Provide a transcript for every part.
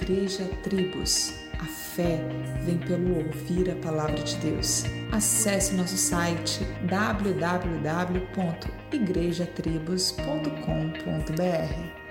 Igreja Tribos. A fé vem pelo ouvir a palavra de Deus. Acesse nosso site www.igrejatribos.com.br.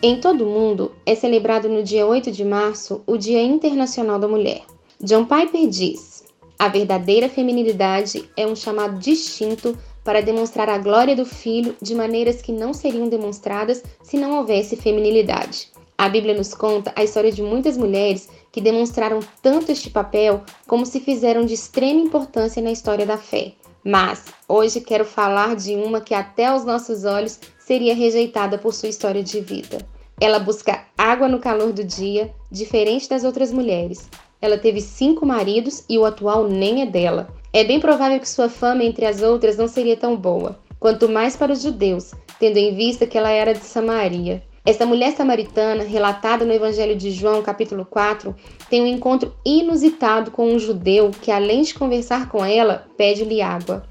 Em todo o mundo é celebrado no dia 8 de março o Dia Internacional da Mulher. John Piper diz: a verdadeira feminilidade é um chamado distinto para demonstrar a glória do Filho de maneiras que não seriam demonstradas se não houvesse feminilidade. A Bíblia nos conta a história de muitas mulheres que demonstraram tanto este papel como se fizeram de extrema importância na história da fé. Mas hoje quero falar de uma que até aos nossos olhos seria rejeitada por sua história de vida. Ela busca água no calor do dia, diferente das outras mulheres. Ela teve cinco maridos e o atual nem é dela. É bem provável que sua fama entre as outras não seria tão boa, quanto mais para os judeus, tendo em vista que ela era de Samaria. Essa mulher samaritana, relatada no Evangelho de João, capítulo 4, tem um encontro inusitado com um judeu que, além de conversar com ela, pede-lhe água.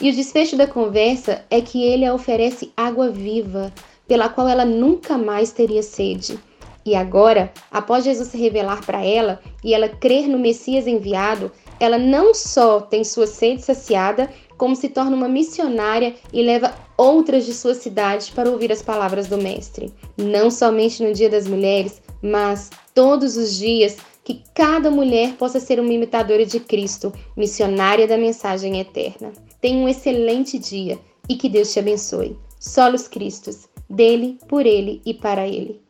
E o desfecho da conversa é que ele a oferece água viva, pela qual ela nunca mais teria sede. E agora, após Jesus se revelar para ela e ela crer no Messias enviado, ela não só tem sua sede saciada, como se torna uma missionária e leva outras de sua cidade para ouvir as palavras do Mestre. Não somente no Dia das Mulheres, mas todos os dias que cada mulher possa ser uma imitadora de Cristo, missionária da mensagem eterna. Tenha um excelente dia e que Deus te abençoe. Solos Cristos, dele, por ele e para ele.